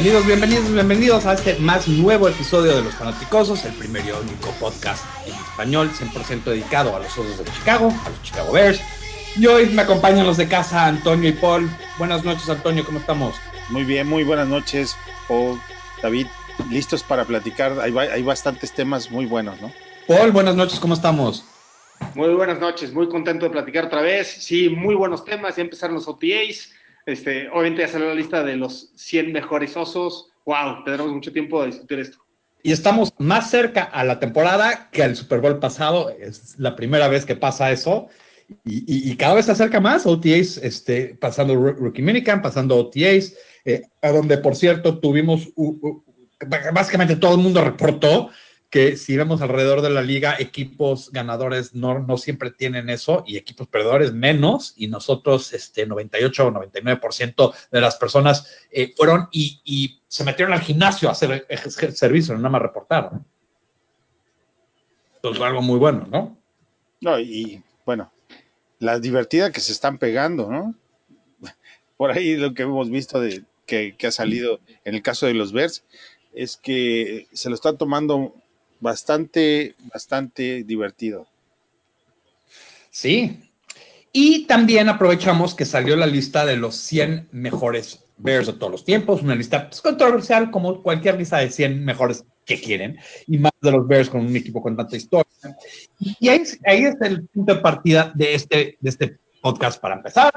Bienvenidos, bienvenidos, bienvenidos a este más nuevo episodio de Los Fanaticosos, el primer y único podcast en español 100% dedicado a los Osos de Chicago, a los Chicago Bears. Y hoy me acompañan los de casa, Antonio y Paul. Buenas noches, Antonio, ¿cómo estamos? Muy bien, muy buenas noches, Paul, David. Listos para platicar. Hay, hay bastantes temas muy buenos, ¿no? Paul, buenas noches, ¿cómo estamos? Muy buenas noches, muy contento de platicar otra vez. Sí, muy buenos temas, ya empezaron los OTAs. Este, obviamente ya salió la lista de los 100 mejores osos. Wow, tendremos mucho tiempo de discutir esto. Y estamos más cerca a la temporada que al Super Bowl pasado. Es la primera vez que pasa eso. Y, cada vez se acerca más OTAs, este, pasando Rookie Minicamp, pasando OTAs, eh, a donde, por cierto, tuvimos, básicamente todo el mundo reportó que si vemos alrededor de la liga, equipos ganadores no, no siempre tienen eso y equipos perdedores menos, y nosotros, este 98 o 99% de las personas eh, fueron y, se metieron al gimnasio a hacer servicio, nada más reportar. ¿no? Entonces, algo muy bueno, ¿no? No, y bueno, la divertida que se están pegando, ¿no? Por ahí lo que hemos visto de que, que ha salido en el caso de los Bears es que se lo están tomando bastante, bastante divertido. Sí. Y también aprovechamos que salió la lista de los 100 mejores Bears de todos los tiempos, una lista pues, controversial como cualquier lista de 100 mejores que quieren, y más de los Bears con un equipo con tanta historia. Y ahí, ahí es el punto de partida de este, de este podcast para empezar.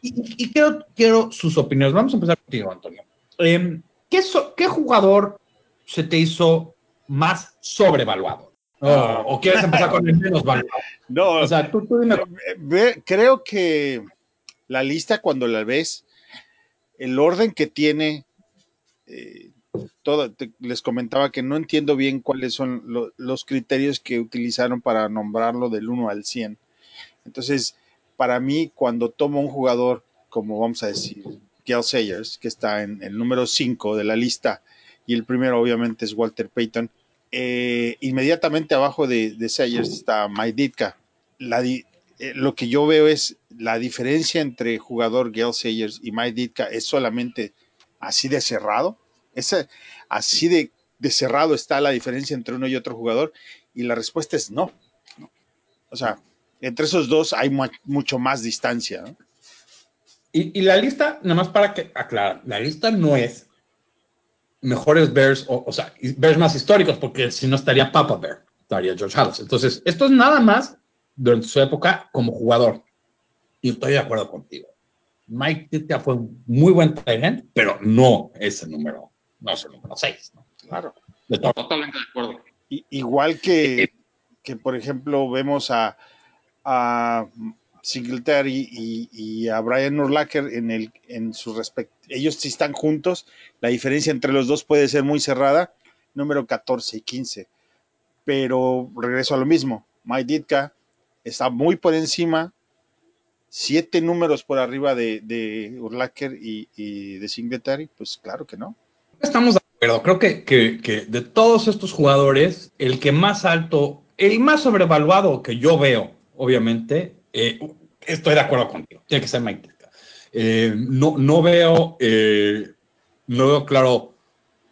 Y, quiero, quiero sus opiniones. Vamos a empezar contigo, Antonio. Em, ¿qué, ¿Qué jugador se te hizo más sobrevaluado? ¿O quieres empezar con el menos valuado? No, o sea, tú, dime. creo que la lista cuando la ves, el orden que tiene, eh, todo, les comentaba que no entiendo bien cuáles son los criterios que utilizaron para nombrarlo del 1 al 100. Entonces, para mí, cuando tomo un jugador, como vamos a decir, Gail Sayers, que está en el número 5 de la lista, y el primero obviamente es Walter Payton, eh, inmediatamente abajo de, de Sayers está Mike Ditka. Eh, lo que yo veo es la diferencia entre jugador Gail Sayers y Mike Ditka es solamente así de cerrado. así de, cerrado está la diferencia entre uno y otro jugador. Y la respuesta es no. O sea, entre esos dos hay mucho más distancia. Y, y, la lista, nada más para que aclarar, la lista no es mejores Bears, o, sea, Bears más históricos, porque si no estaría Papa Bear, estaría George Halas. Entonces, esto es nada más durante su época como jugador. Y estoy de acuerdo contigo. Mike Titia fue un muy buen talent, pero no es el número, no es el número 6. Claro. Totalmente de acuerdo. igual que, que, por ejemplo, vemos a, a Singletary y, a Brian Urlacher en, el, en su respecto. Ellos sí están juntos. La diferencia entre los dos puede ser muy cerrada. Número 14 y 15. Pero regreso a lo mismo. Mike Ditka está muy por encima. Siete números por arriba de, de Urlacher y, de Singletary. Pues claro que no. Estamos de acuerdo. Creo que, que de todos estos jugadores, el que más alto, el más sobrevaluado que yo veo, obviamente, eh, estoy de acuerdo contigo, tiene que ser Mike eh, no, no, veo, eh, no veo claro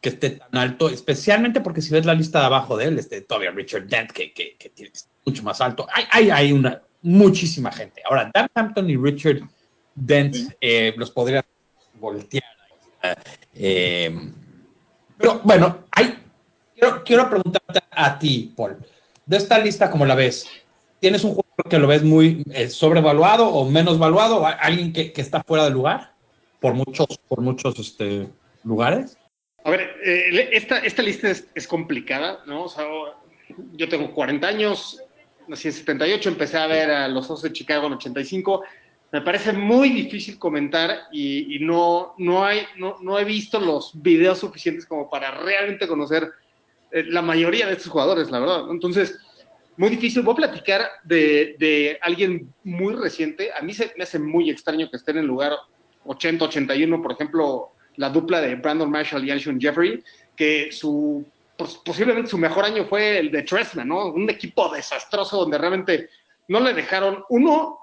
que esté tan alto, especialmente porque si ves la lista de abajo de él, este, todavía Richard Dent, que, que, que tiene mucho más alto. Hay, hay, hay, una, muchísima gente. Ahora, Dan Hampton y Richard Dent los podría voltear. pero bueno, hay, quiero, quiero preguntarte a ti, Paul, de esta lista, ¿cómo la ves? ¿Tienes un jugador que lo ves muy eh, sobrevaluado o menos valuado? ¿Alguien que, está fuera de lugar por muchos, por muchos este, lugares? A ver, eh, esta, esta lista es, complicada, ¿no? O sea, yo tengo 40 años, nací en 78, empecé a ver a los Osos de Chicago en 85. Me parece muy difícil comentar y, no, no, hay, no, no, he visto los videos suficientes como para realmente conocer eh, la mayoría de estos jugadores, la verdad. Entonces, muy difícil. Voy a platicar de, alguien muy reciente. A mí se me hace muy extraño que esté en el lugar 80-81, por ejemplo, la dupla de Brandon Marshall y Alshon Jeffrey, que su posiblemente su mejor año fue el de Tresman, ¿no? Un equipo desastroso donde realmente no le dejaron uno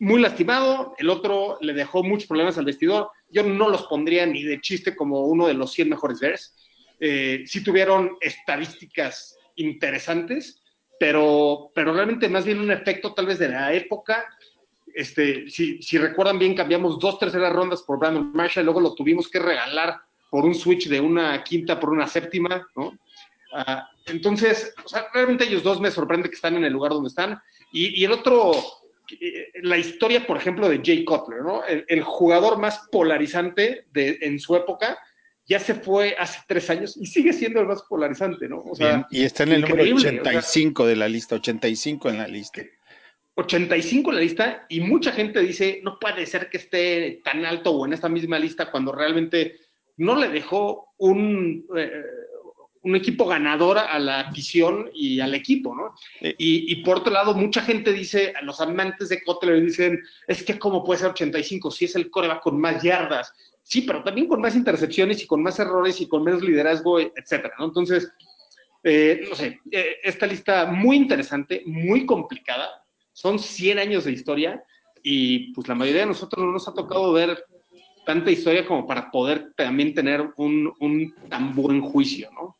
muy lastimado, el otro le dejó muchos problemas al vestidor. yo no los pondría ni de chiste como uno de los 100 mejores Bears. Eh, sí tuvieron estadísticas interesantes, pero, pero realmente más bien un efecto tal vez de la época. Este, si, si recuerdan bien, cambiamos dos terceras rondas por Brandon Marshall, luego lo tuvimos que regalar por un switch de una quinta por una séptima, ¿no? Ah, entonces, o sea, realmente ellos dos me sorprende que están en el lugar donde están. Y, y el otro, eh, la historia, por ejemplo, de Jay Cutler, ¿no? El, el, jugador más polarizante de, en su época, ya se fue hace tres años y sigue siendo el más polarizante, ¿no? O sea, y está en el número 85 o sea, de la lista, 85 en la lista. 85 en la lista y mucha gente dice, no puede ser que esté tan alto o en esta misma lista cuando realmente no le dejó un, eh, un equipo ganador a la afición y al equipo, ¿no? Sí. Y, y, por otro lado, mucha gente dice, a los amantes de Kotler dicen, es que cómo puede ser 85 si es el coreback con más yardas. Sí, pero también con más intercepciones y con más errores y con menos liderazgo, etcétera, ¿no? Entonces, eh, no sé, eh, esta lista muy interesante, muy complicada, son 100 años de historia y pues la mayoría de nosotros no nos ha tocado ver tanta historia como para poder también tener un, un tan buen juicio, ¿no?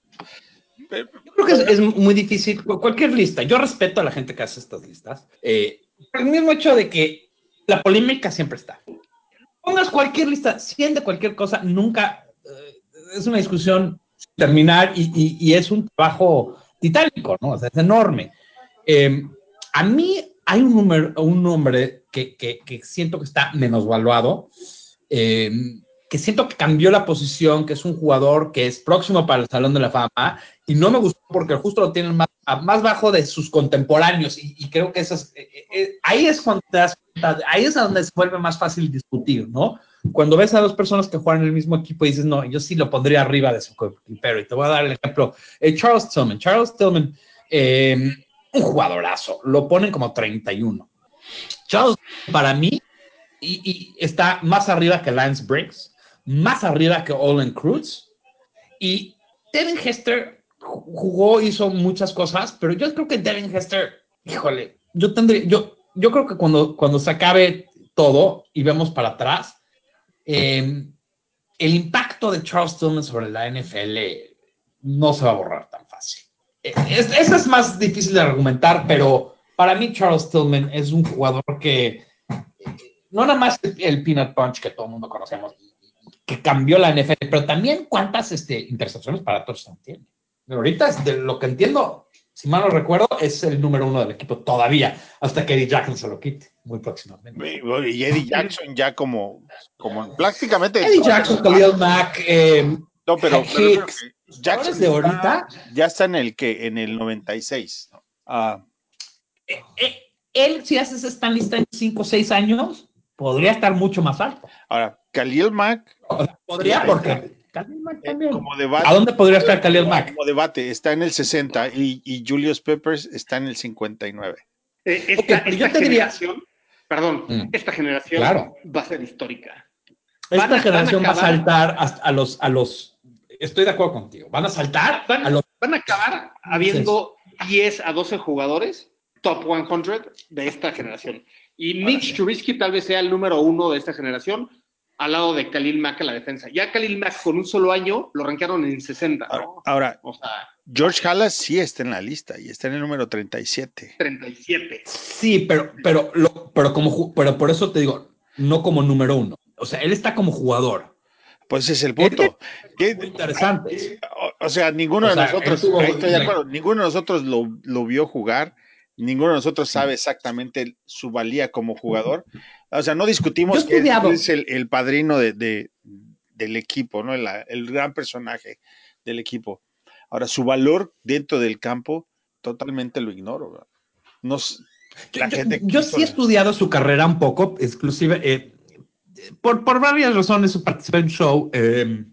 Yo creo que es, es, muy difícil, cualquier lista, yo respeto a la gente que hace estas listas, eh, por el mismo hecho de que la polémica siempre está. Pongas cualquier lista, 100 de cualquier cosa, nunca eh, es una discusión terminar y, y, es un trabajo titánico, ¿no? O sea, es enorme. Eh, a mí hay un, número, un nombre que, que, que siento que está menosvaluado, eh, siento que cambió la posición, que es un jugador que es próximo para el Salón de la Fama, y no me gustó porque justo lo tienen más, más bajo de sus contemporáneos, y, creo que eso es, eh, eh, ahí es cuando te das cuenta, ahí es donde se vuelve más fácil discutir, ¿no? Cuando ves a dos personas que juegan en el mismo equipo y dices, no, yo sí lo pondría arriba de su pero y te voy a dar el ejemplo, eh, Charles Tillman, Charles Tillman, eh, un jugadorazo, lo ponen como 31. Charles, para mí, y está más arriba que Lance Briggs, más arriba que Olin Cruz. Y Devin Hester jugó, hizo muchas cosas, pero yo creo que Devin Hester, híjole, yo tendría, yo, yo creo que cuando, cuando se acabe todo y vemos para atrás, eh, el impacto de Charles Tillman sobre la NFL no se va a borrar tan fácil. Es, eso es más difícil de argumentar, pero para mí Charles Tillman es un jugador que no nada más el peanut punch que todo el mundo conocemos, que cambió la NFL, pero también cuántas este, intercepciones para touchdown tiene. Pero ahorita, de lo que entiendo, si mal no recuerdo, es el número uno del equipo todavía, hasta que Eddie Jackson se lo quite muy próximamente. Y Eddie Jackson ya como, como prácticamente. Eddie Jackson, Khalil Mack, eh, no, pero, pero Jackson de ahorita ya está en el que en el 96. ¿no? Ah. Eh, eh, él, si haces esta lista en 5 o 6 años, podría estar mucho más alto. Ahora, Khalil Mack. Podría, porque. También. Como debate, ¿A dónde podría estar Khalil Mack? Como debate, está en el 60 y, y Julius Peppers está en el 59. Eh, esta, okay, esta yo te generación, diría... perdón, mm. esta generación claro. va a ser histórica. Esta van, generación van a, va a saltar hasta a los, a los. Estoy de acuerdo contigo. Van a saltar. Van, a, los, van a acabar habiendo sí. 10 a 12 jugadores top 100 de esta generación. Y Mitch Trubisky tal vez sea el número uno de esta generación, al lado de Khalil Mack en la defensa. Ya Khalil Mack con un solo año lo rankearon en 60. ¿no? Ahora, o sea, George Halas sí está en la lista y está en el número 37. 37. Sí, pero, pero, lo, pero, como, pero por eso te digo, no como número uno. O sea, él está como jugador. Pues ese es el punto. Es interesante. O, o, sea, ninguno o sea, de nosotros, tuvo, estoy de acuerdo, ninguno de nosotros lo, lo vio jugar ninguno de nosotros sabe exactamente su valía como jugador. O sea, no discutimos que es el, el padrino de, de, del equipo, ¿no? El, el, gran personaje del equipo. Ahora, su valor dentro del campo, totalmente lo ignoro. Nos, la yo, gente yo sí he estudiado su carrera un poco, exclusive, eh, por, por, varias razones, participé en un show eh,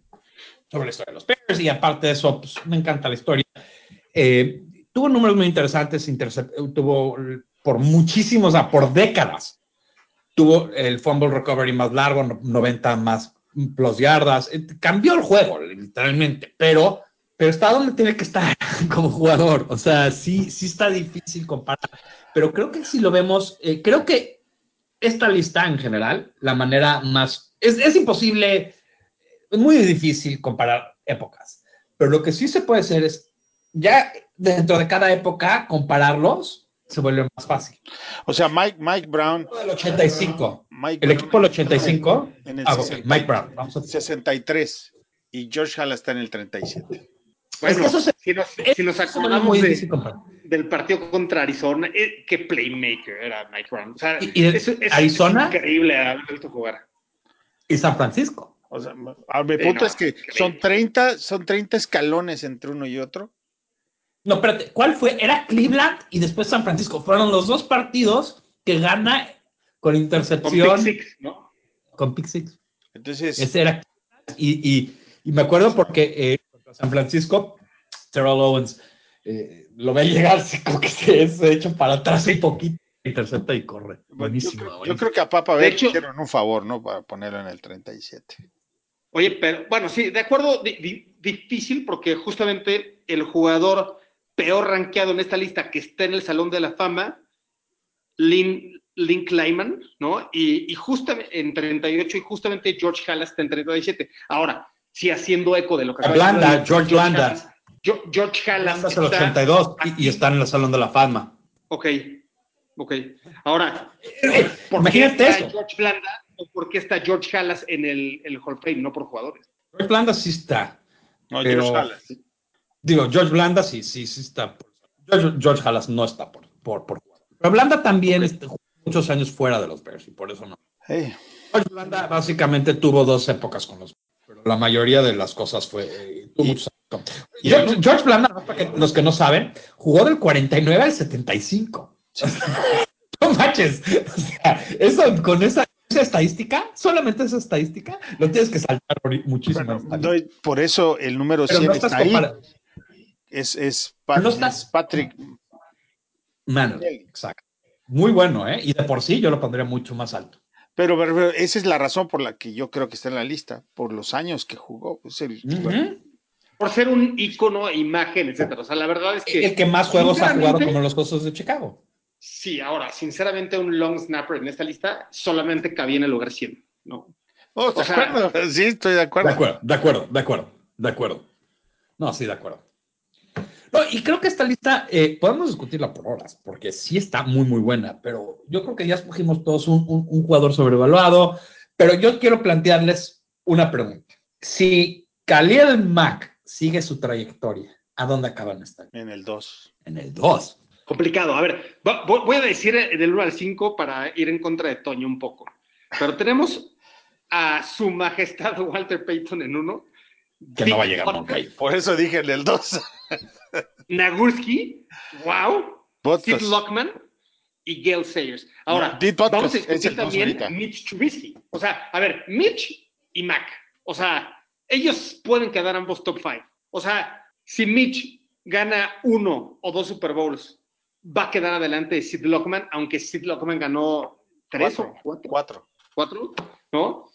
sobre la historia de los Bears y aparte de eso, pues, me encanta la historia. Eh, tuvo números muy interesantes, tuvo por muchísimos, o sea, por décadas, tuvo el fumble recovery más largo, 90 más plus yardas, eh, cambió el juego, literalmente, pero, pero está donde tiene que estar como jugador, o sea, sí, sí está difícil comparar, pero creo que si lo vemos, eh, creo que esta lista en general, la manera más es, es imposible, es muy difícil comparar épocas, pero lo que sí se puede hacer es, ya dentro de cada época, compararlos se vuelve más fácil. O sea, Mike, Mike Brown. El 85. Mike el equipo del 85. En el ah, 60, okay. Mike Brown. Vamos a... 63. Y George Hall está en el 37. Bueno, es que eso se, si, nos, si nos acordamos de, del partido contra Arizona, eh, qué playmaker era Mike Brown. O sea, y, y es, es, Arizona. Es increíble haber visto jugar. Y San Francisco. O sea, mi punto no, es que increíble. son 30, son 30 escalones entre uno y otro. No, espérate, ¿cuál fue? Era Cleveland y después San Francisco. Fueron los dos partidos que gana con intercepción. Con Pick Six, ¿no? Con Pick Six. Entonces. Ese era. Y, y, y me acuerdo porque eh, San Francisco, Terrell Owens eh, lo ve llegar, como que se, se echa para atrás un poquito, intercepta y corre. Buenísimo. Yo, buenísimo. yo creo que a Papa Ver hicieron un favor, ¿no? Para ponerlo en el 37. Oye, pero bueno, sí, de acuerdo, di, di, difícil porque justamente el jugador peor rankeado en esta lista que está en el Salón de la Fama, Lynn, Lynn Kleiman, ¿no? Y, y justamente en 38 y justamente George Halas está en 37. Ahora, sí haciendo eco de lo que... Blanda, de George Blanda. Halas. George Halas está en el 82 y, y, está en el Salón de la Fama. Ok, ok. Ahora, ¿por Imagínate qué está eso. George Blanda o por qué está George Halas en el, el Hall of Fame, no por jugadores? George Blanda sí está. No, pero... George Halas. Digo, George Blanda sí, sí, sí está. George, George Halas no está por, por, por Pero Blanda también okay. jugó muchos años fuera de los Bears y por eso no. Hey. George Blanda básicamente tuvo dos épocas con los pero la mayoría de las cosas fue. Eh, y, George, George, Blanda, para que, los que no saben, jugó del 49 al 75. no manches. O sea, eso con esa esa estadística, solamente esa estadística, lo tienes que saltar muchísimo. Bueno, no, por eso el número Pero 100 no está ahí. Es, es, Pat, no estás... es Patrick Manning. Exacto. Muy bueno, ¿eh? Y de por sí yo lo pondría mucho más alto. Pero, pero, esa es la razón por la que yo creo que está en la lista, por los años que jugó. Es el, uh -huh. bueno. Por ser un ícono, imagen, etcétera. O sea, la verdad es que. El que más juegos ha jugado como los Cosos de Chicago. Sí, ahora, sinceramente, un long snapper en esta lista solamente cabía en el lugar 100, ¿no? Oh, de o sea, acuerdo. Sí, estoy de acuerdo. De acuerdo, de acuerdo, de acuerdo, de acuerdo. No, sí, de acuerdo. No, y creo que esta lista eh, podemos discutirla por horas, porque sí está muy, muy buena, pero yo creo que ya escogimos todos un, un, un jugador sobrevaluado, pero yo quiero plantearles una pregunta. Si Khalil Mack sigue su trayectoria, ¿a dónde acaban esta? En el 2. En el 2. Complicado. A ver, voy a decir del 1 al 5 para ir en contra de Toño un poco. Pero tenemos a su majestad Walter Payton en uno. Que no va a llegar nunca. Por eso dije en el 2. Nagurski, wow. Podcast. Sid Lockman y Gail Sayers. Ahora, no, vamos a discutir también Mitch Trubisky. O sea, a ver, Mitch y Mac. O sea, ellos pueden quedar ambos top 5. O sea, si Mitch gana uno o dos Super Bowls va a quedar adelante de Sid Lockman, aunque Sid Lockman ganó tres cuatro, o cuatro. Cuatro. ¿Cuatro? ¿No?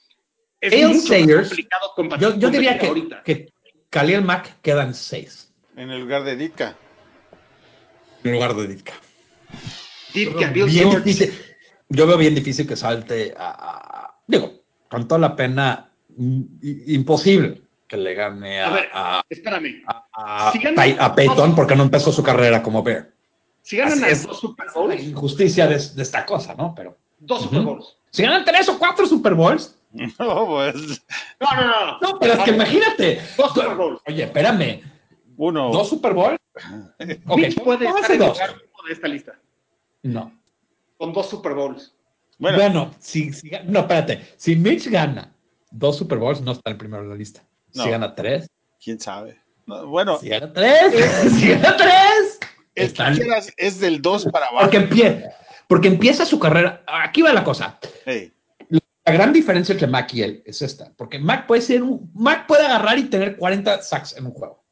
Es mucho Sayers, complicado compa- Yo, yo diría que, ahorita. que Khalil Mack quedan seis En el lugar de Ditka. en lugar de Ditka. Ditka, Bill Bien George. difícil- yo veo bien difícil que salte a, a- digo, con toda la pena, mm, imposible que le gane a, A ver, a, Espérame. a- si Peyton porque no empezó su carrera como Bear. Si ganan las dos Super La Bowls, injusticia de, de esta cosa, ¿no? Pero dos. Super Bowls. si ganan tres o cuatro Super Bowls, No, pues. No, no, no. no. pero es que imagínate. Dos Super Bowls. Oye, espérame, Uno. ¿dos Super Bowls? Ok, Mitch puede estar en el dos. lugar uno de esta lista. No. Con dos Super Bowls. Bueno, Bueno, si, si no, espérate. Si Mitch gana dos Super Bowls, no está el primero en la lista. Si No. gana tres, quién sabe. No, bueno, si gana tres, si gana tres, el está que en- quieras es del 2 para abajo. porque empieza, porque empieza su carrera. Aquí va la cosa. Hey, La gran diferencia entre Mac y él es esta, porque Mac puede ser un, Mac puede agarrar y tener 40 sacks en un juego,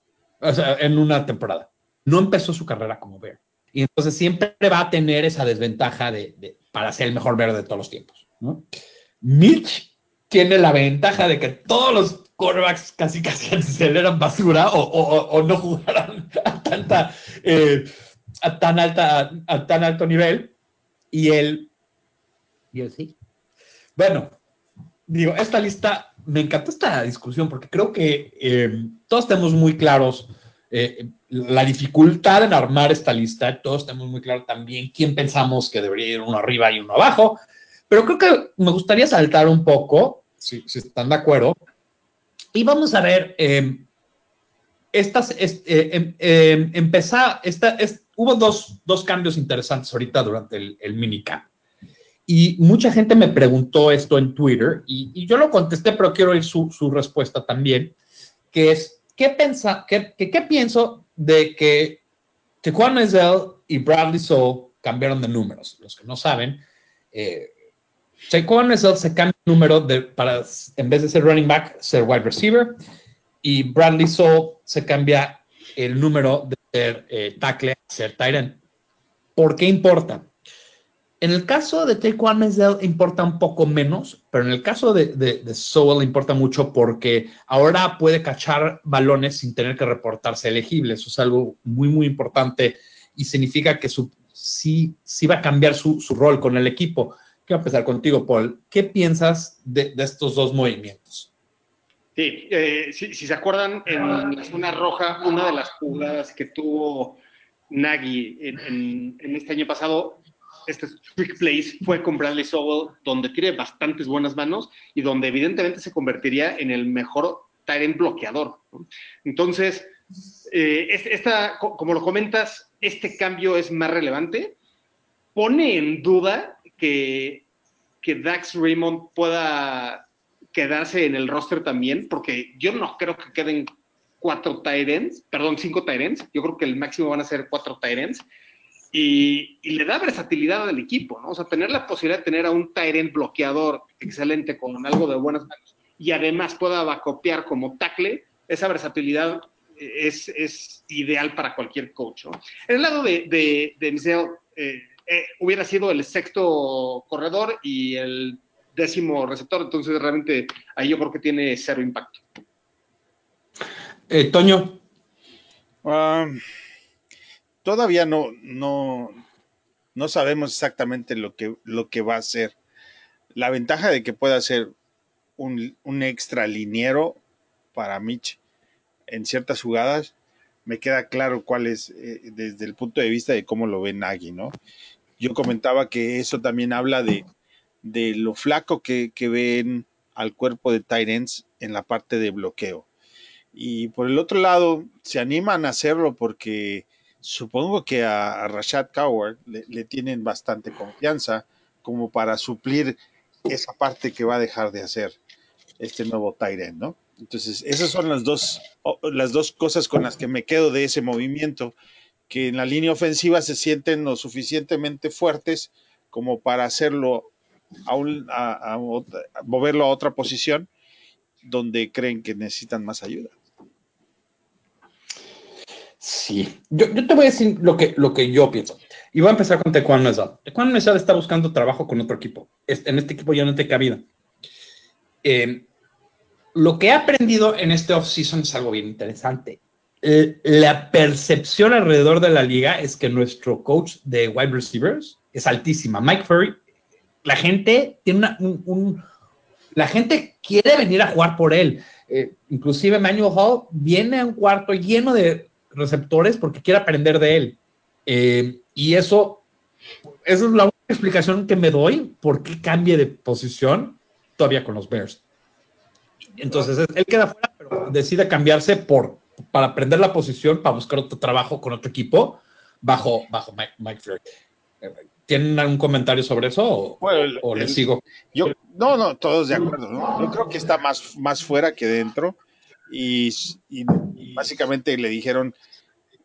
o sea, en una temporada. No empezó su carrera como Bear. Y entonces siempre va a tener esa desventaja de, para ser el mejor Bear de todos los tiempos. ¿no? Mitch tiene la ventaja de que todos los quarterbacks casi casi aceleran basura o, o- o no jugaron a tanta eh, tan alta a tan alto nivel y él y él sí bueno digo, esta lista, me encantó esta discusión porque creo que eh, todos tenemos muy claros eh, la dificultad en armar esta lista, todos tenemos muy claro también quién pensamos que debería ir uno arriba y uno abajo, pero creo que me gustaría saltar un poco, si, están de acuerdo, y vamos a ver, em, estas, eh, em, em, empezar, esta, hubo dos, dos, cambios interesantes ahorita durante el, el minicamp. Y mucha gente me preguntó esto en Twitter y, yo lo contesté, pero quiero oír su, su respuesta también, que es, ¿qué, pensa, qué, qué, pienso de que Tequan Mezell y Bradley Soul cambiaron de números? Los que no saben, eh, Tequan se cambia de número de, para, en vez de ser running back, ser wide receiver, y Bradley Soul se cambia el número de ser eh, tackle a ser tight end. ¿Por qué importa? En el caso de Taekwon Mesdell importa un poco menos, pero en el caso de, de, Sowell importa mucho porque ahora puede cachar balones sin tener que reportarse elegible. Eso es algo muy, muy importante y significa que su, sí, sí va a cambiar su, su rol con el equipo. Quiero empezar contigo, Paul. ¿Qué piensas de, de estos dos movimientos? Sí, eh, si, se acuerdan, en la zona roja, una de las jugadas que tuvo Nagy en, en este año pasado este Quick Place fue con Bradley Sowell, donde tiene bastantes buenas manos y donde evidentemente se convertiría en el mejor Tyrant bloqueador. Entonces, eh, esta, como lo comentas, este cambio es más relevante. Pone en duda que, que Dax Raymond pueda quedarse en el roster también, porque yo no creo que queden cuatro Tyrants, perdón, cinco Tyrants. Yo creo que el máximo van a ser cuatro Tyrants y, le da versatilidad al equipo, ¿no? O sea, tener la posibilidad de tener a un Tyrant bloqueador excelente con algo de buenas manos y además pueda copiar como tackle, esa versatilidad es, es, ideal para cualquier coach, ¿no? En el lado de, de, de eh, eh, hubiera sido el sexto corredor y el décimo receptor, entonces realmente ahí yo creo que tiene cero impacto. Eh, Toño. Um, todavía no, no, no sabemos exactamente lo que, lo que va a ser. La ventaja de que pueda ser un, un extra liniero para Mitch en ciertas jugadas, me queda claro cuál es eh, desde el punto de vista de cómo lo ve Nagy, ¿no? Yo comentaba que eso también habla de, de lo flaco que, que ven al cuerpo de Tyrants en la parte de bloqueo. Y por el otro lado, se animan a hacerlo porque supongo que a, Rashad Coward le, tienen bastante confianza como para suplir esa parte que va a dejar de hacer este nuevo Tyrant, ¿no? Entonces, esas son las dos, las dos cosas con las que me quedo de ese movimiento, que en la línea ofensiva se sienten lo suficientemente fuertes como para hacerlo a moverlo a otra posición donde creen que necesitan más ayuda. Sí, yo, te voy a decir lo que, lo que yo pienso. Y voy a empezar con Tecuan Mesal. Tecuan Mesal está buscando trabajo con otro equipo. En este equipo ya no te cabida. Eh, lo que he aprendido en este offseason es algo bien interesante. La percepción alrededor de la liga es que nuestro coach de wide receivers es altísima. Mike Furry, la gente tiene un, la gente quiere venir a jugar por él. Eh, inclusive Manuel Hall viene a un cuarto lleno de receptores porque quiere aprender de él. Eh, y eso, esa es la única explicación que me doy por qué cambie de posición todavía con los Bears. Entonces, él queda fuera, pero decide cambiarse por, para aprender la posición, para buscar otro trabajo con otro equipo bajo, bajo Mike, Mike ¿Tienen algún comentario sobre eso o, les sigo? Yo, no, no, todos de acuerdo. Yo creo que está más, más fuera que dentro y, básicamente le dijeron,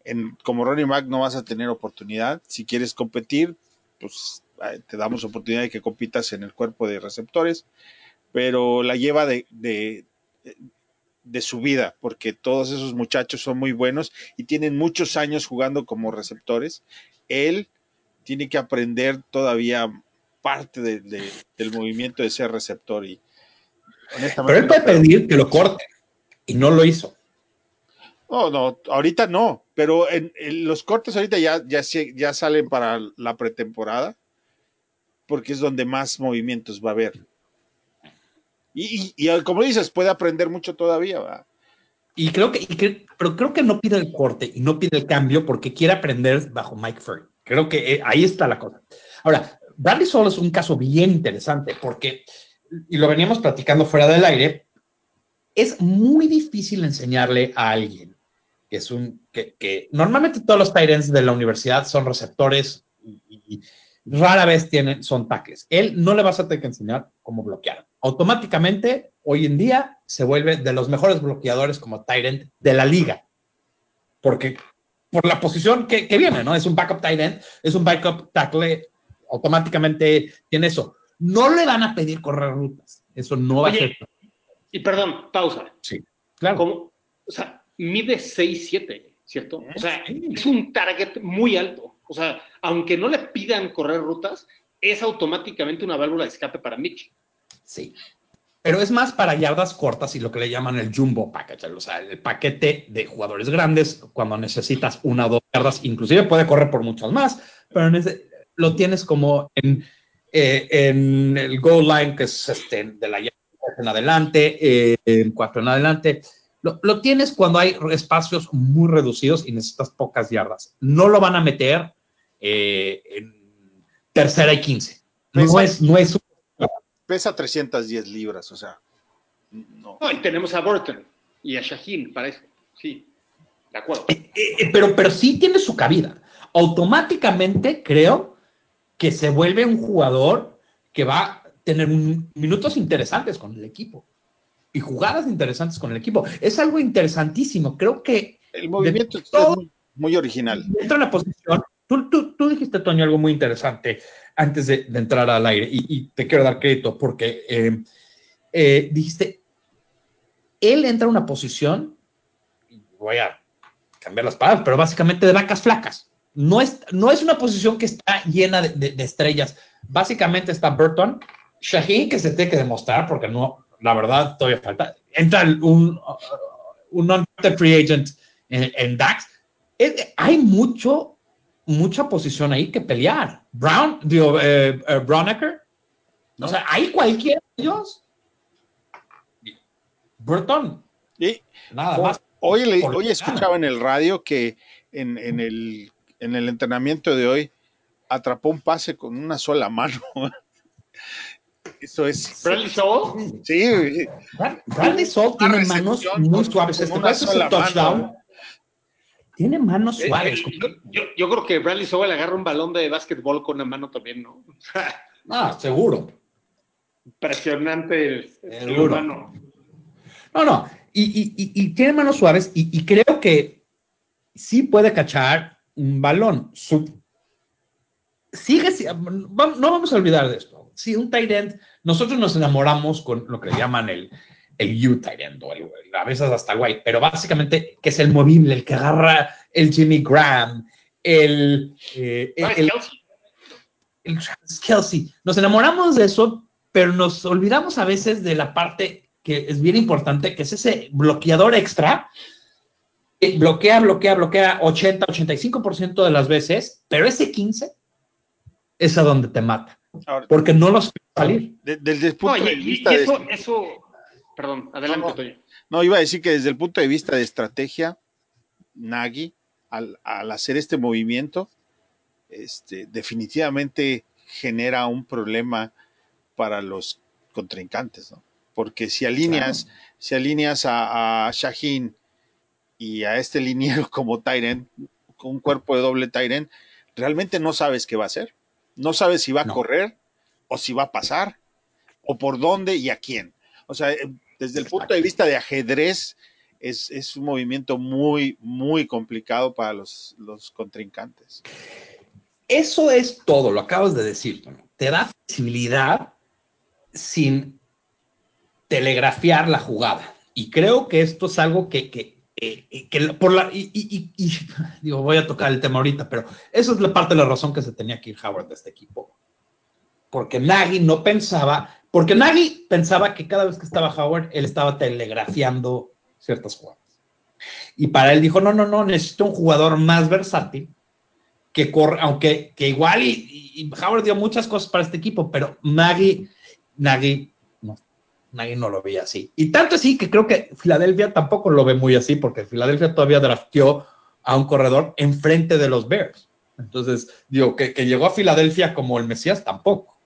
en, como Ronnie Mac no vas a tener oportunidad, si quieres competir, pues te damos oportunidad de que compitas en el cuerpo de receptores, pero la lleva de, de, de su vida, porque todos esos muchachos son muy buenos y tienen muchos años jugando como receptores. Él tiene que aprender todavía parte del movimiento de ser receptor y Pero él puede pedir que lo corte y no lo hizo. No, no, ahorita no, pero en, los cortes ahorita ya, ya, ya salen para la pretemporada, porque es donde más movimientos va a haber. Y, como dices, puede aprender mucho todavía, ¿verdad? Y creo que, pero creo que no pide el corte y no pide el cambio porque quiere aprender bajo Mike Furry. Creo que eh, ahí está la cosa. Ahora, Bradley Solo es un caso bien interesante porque, y lo veníamos platicando fuera del aire, es muy difícil enseñarle a alguien que es un, que, normalmente todos los Tyrants de la universidad son receptores y, rara vez tienen, son tackles. Él no le vas a tener que enseñar cómo bloquear. Automáticamente, hoy en día, se vuelve de los mejores bloqueadores como Tyrant de la liga. Porque por la posición que, viene, ¿no? Es un backup Tyrant, es un backup tackle, automáticamente tiene eso. No le van a pedir correr rutas. Eso no va a ser. Y perdón, pausa. Sí, claro. Como, o sea, mide 6'7, ¿cierto? O sea, es un target muy alto. O sea, aunque no le pidan correr rutas, es automáticamente una válvula de escape para Mitch. Sí. Pero es más para yardas cortas y lo que le llaman el jumbo package, o sea, el paquete de jugadores grandes cuando necesitas una o dos yardas, inclusive puede correr por muchas más, pero lo tienes como en, eh, en el goal line, que es este, de la yarda en adelante, eh, en cuatro en adelante. Lo, tienes cuando hay espacios muy reducidos y necesitas pocas yardas. No lo van a meter eh, en tercera y quince. No es, no es. Pesa 310 libras, o sea. No. y tenemos a Burton y a Shaheen para eso. Sí, de acuerdo. Eh, pero, pero sí tiene su cabida. Automáticamente creo que se vuelve un jugador que va tener minutos interesantes con el equipo y jugadas interesantes con el equipo. Es algo interesantísimo. Creo que... El movimiento es muy, original. Entra en la posición. Tú, tú, dijiste, Toño, algo muy interesante antes de, entrar al aire y, te quiero dar crédito porque eh, eh, dijiste, él entra a una posición, voy a cambiar las palabras, pero básicamente de vacas flacas. No es, no es una posición que está llena de, de estrellas. Básicamente está Burton, Shaheen que se tiene que demostrar, porque no, la verdad, todavía falta. Entra un, un non free agent en, DAX. hay mucho, mucha posición ahí que pelear. Brown, digo, eh, eh. O sea, hay cualquiera de ellos. Burton. Y nada más. Hoy, hoy escuchaba en el radio que en, en, el, en el entrenamiento de hoy atrapó un pase con una sola mano. Eso es. ¿Bradley Soul? Sí. Bradley Soul tiene manos muy suaves. Este parece un touchdown. Tiene manos eh, suaves. yo, yo, creo que Bradley Soul agarra un balón de básquetbol con una mano también, ¿no? ah, seguro. Impresionante el, humano. No, no. Y, y, y, tiene manos suaves y, creo que sí puede cachar un balón. Su, sigue, no vamos a olvidar de esto sí, un tight end, nosotros nos enamoramos con lo que llaman el, el U o a veces hasta white, pero básicamente que es el movible, el que agarra el Jimmy Graham, el, eh, el, el, Kelsey. Nos enamoramos de eso, pero nos olvidamos a veces de la parte que es bien importante, que es ese bloqueador extra. Que bloquea, bloquea, bloquea 80, 85% de las veces, pero ese 15 es a donde te mata porque no los salir. desde el punto de vista eso, eso, perdón, adelante, no, iba a decir que desde el punto de vista de estrategia, Nagy, al, hacer este movimiento, este, definitivamente genera un problema para los contrincantes, ¿no? Porque si alineas, si alineas a, a Shaheen y a este liniero como Tyren, con un cuerpo de doble Tyren, realmente no sabes qué va a hacer. No sabes si va a correr o si va a pasar o por dónde y a quién. O sea, eh, desde el punto de vista de ajedrez, es, un movimiento muy, muy complicado para los, contrincantes. Eso es todo, lo acabas de decir. Te da flexibilidad sin telegrafiar la jugada. Y creo que esto es algo que, que por la, y, digo, voy a tocar el tema ahorita, pero eso es la parte de la razón que se tenía que ir Howard de este equipo. Porque Nagy no pensaba, porque Nagy pensaba que cada vez que estaba Howard, él estaba telegrafiando ciertas jugadas. Y para él dijo, no, no, no, necesito un jugador más versátil que corre, aunque que igual y, Howard dio muchas cosas para este equipo, pero Nagy, Nagy nadie no lo veía así. Y tanto así que creo que Filadelfia tampoco lo ve muy así, porque Filadelfia todavía drafteó a un corredor enfrente de los Bears. Entonces, digo, que, llegó a Filadelfia como el Mesías tampoco.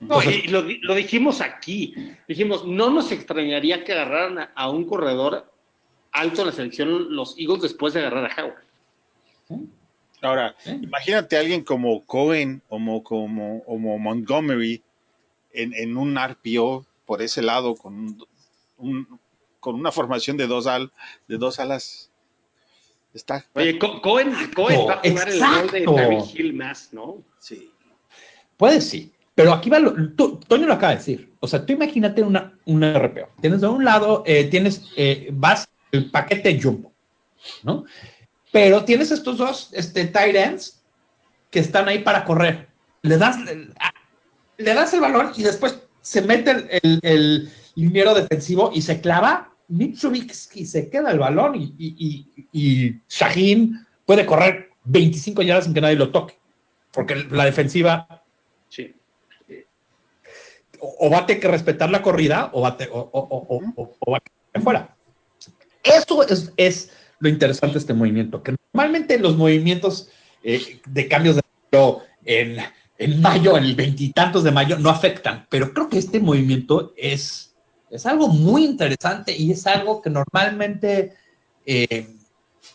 no, y lo, dijimos aquí. Dijimos, no nos extrañaría que agarraran a, un corredor alto en la selección los Eagles después de agarrar a Howard. Ahora, imagínate a alguien como Cohen o como, como, Montgomery en, en, un RPO por ese lado con, un, con una formación de dos, al, de dos alas Está. Oye, Cohen, Cohen va a jugar el rol de David Hill más, ¿no? Sí. Puede sí. Pero aquí va lo. Toño lo acaba de decir. O sea, tú imagínate una, un RPO. Tienes de un lado, eh, tienes, eh, vas el paquete jumbo, ¿no? Pero tienes estos dos este, tight ends que están ahí para correr. Le das, le, das el balón y después se mete el, el, el defensivo y se clava Mitsubishi se queda el balón y, y, y, Shaheen puede correr 25 yardas sin que nadie lo toque, porque la defensiva sí. o, va a tener que respetar la corrida o va a, o, o, va a fuera. Eso es, es, lo interesante de este movimiento, que normalmente los movimientos eh, de cambios de en, en mayo, en el veintitantos de mayo, no afectan, pero creo que este movimiento es es algo muy interesante y es algo que normalmente, eh,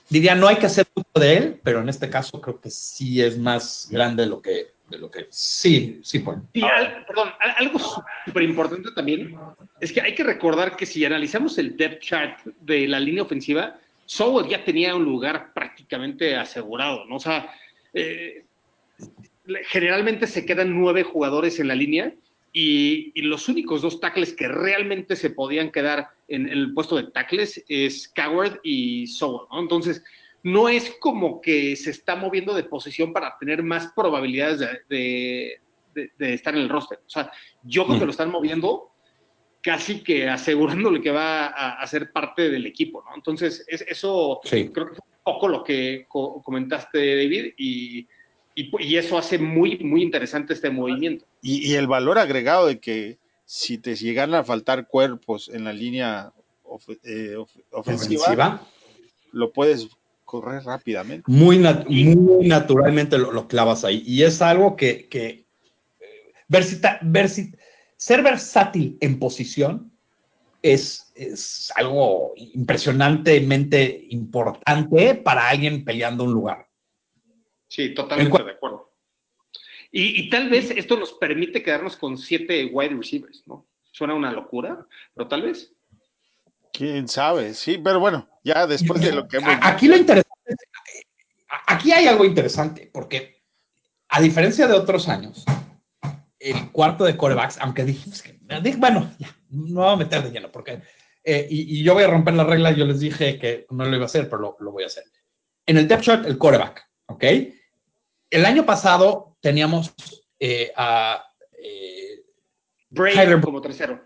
diría, no hay que hacer mucho de él, pero en este caso creo que sí es más grande de lo que, de lo que sí, sí fue. perdón, algo súper importante también es que hay que recordar que si analizamos el depth chart de la línea ofensiva, Sowell ya tenía un lugar prácticamente asegurado, ¿no? O sea, eh, generalmente se quedan nueve jugadores en la línea y, los únicos dos tackles que realmente se podían quedar en, el puesto de tackles es Coward y Sowell, ¿no? Entonces, no es como que se está moviendo de posición para tener más probabilidades de, estar en el roster. O sea, yo creo que lo están moviendo casi que asegurándole que va a, ser parte del equipo, ¿no? Entonces, eso creo que fue un poco lo que comentaste, David, y y, eso hace muy, muy interesante este movimiento. Y, el valor agregado de que si te llegan a faltar cuerpos en la línea eh, ofensiva, lo puedes correr rápidamente. Muy, muy naturalmente lo, clavas ahí. Y es algo que, que ser versátil en posición es, es algo impresionantemente importante para alguien peleando un lugar. Sí, totalmente de acuerdo. Y, tal vez esto nos permite quedarnos con siete wide receivers, ¿no? Suena una locura, pero tal vez. Quién sabe, sí, pero bueno, ya después de lo que hemos. Aquí lo interesante, aquí hay algo interesante, porque a diferencia de otros años, el cuarto de corebacks, aunque dijimos que, bueno, ya, no vamos a meter de lleno, porque, eh, y, yo voy a romper la regla, yo les dije que no lo iba a hacer, pero lo, lo voy a hacer. En el depth chart, el coreback, ¿ok? El año pasado teníamos eh, a eh, como tercero.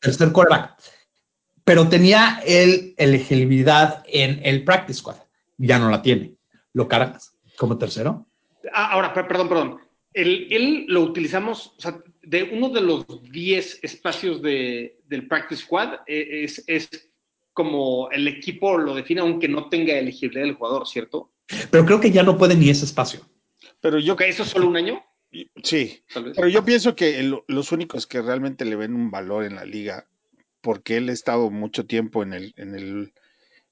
Tercer quarterback. Pero tenía el elegibilidad en el practice squad. Ya no la tiene. ¿Lo cargas como tercero? Ah, ahora, perdón, perdón. Él, lo utilizamos, o sea, de uno de los 10 espacios de, del practice squad eh, es, es como el equipo lo define aunque no tenga elegibilidad del jugador, ¿cierto? Pero creo que ya no puede ni ese espacio. Pero yo. ¿Que eso es solo un año? Sí, pero yo pienso que los únicos que realmente le ven un valor en la liga, porque él ha estado mucho tiempo en el, en el,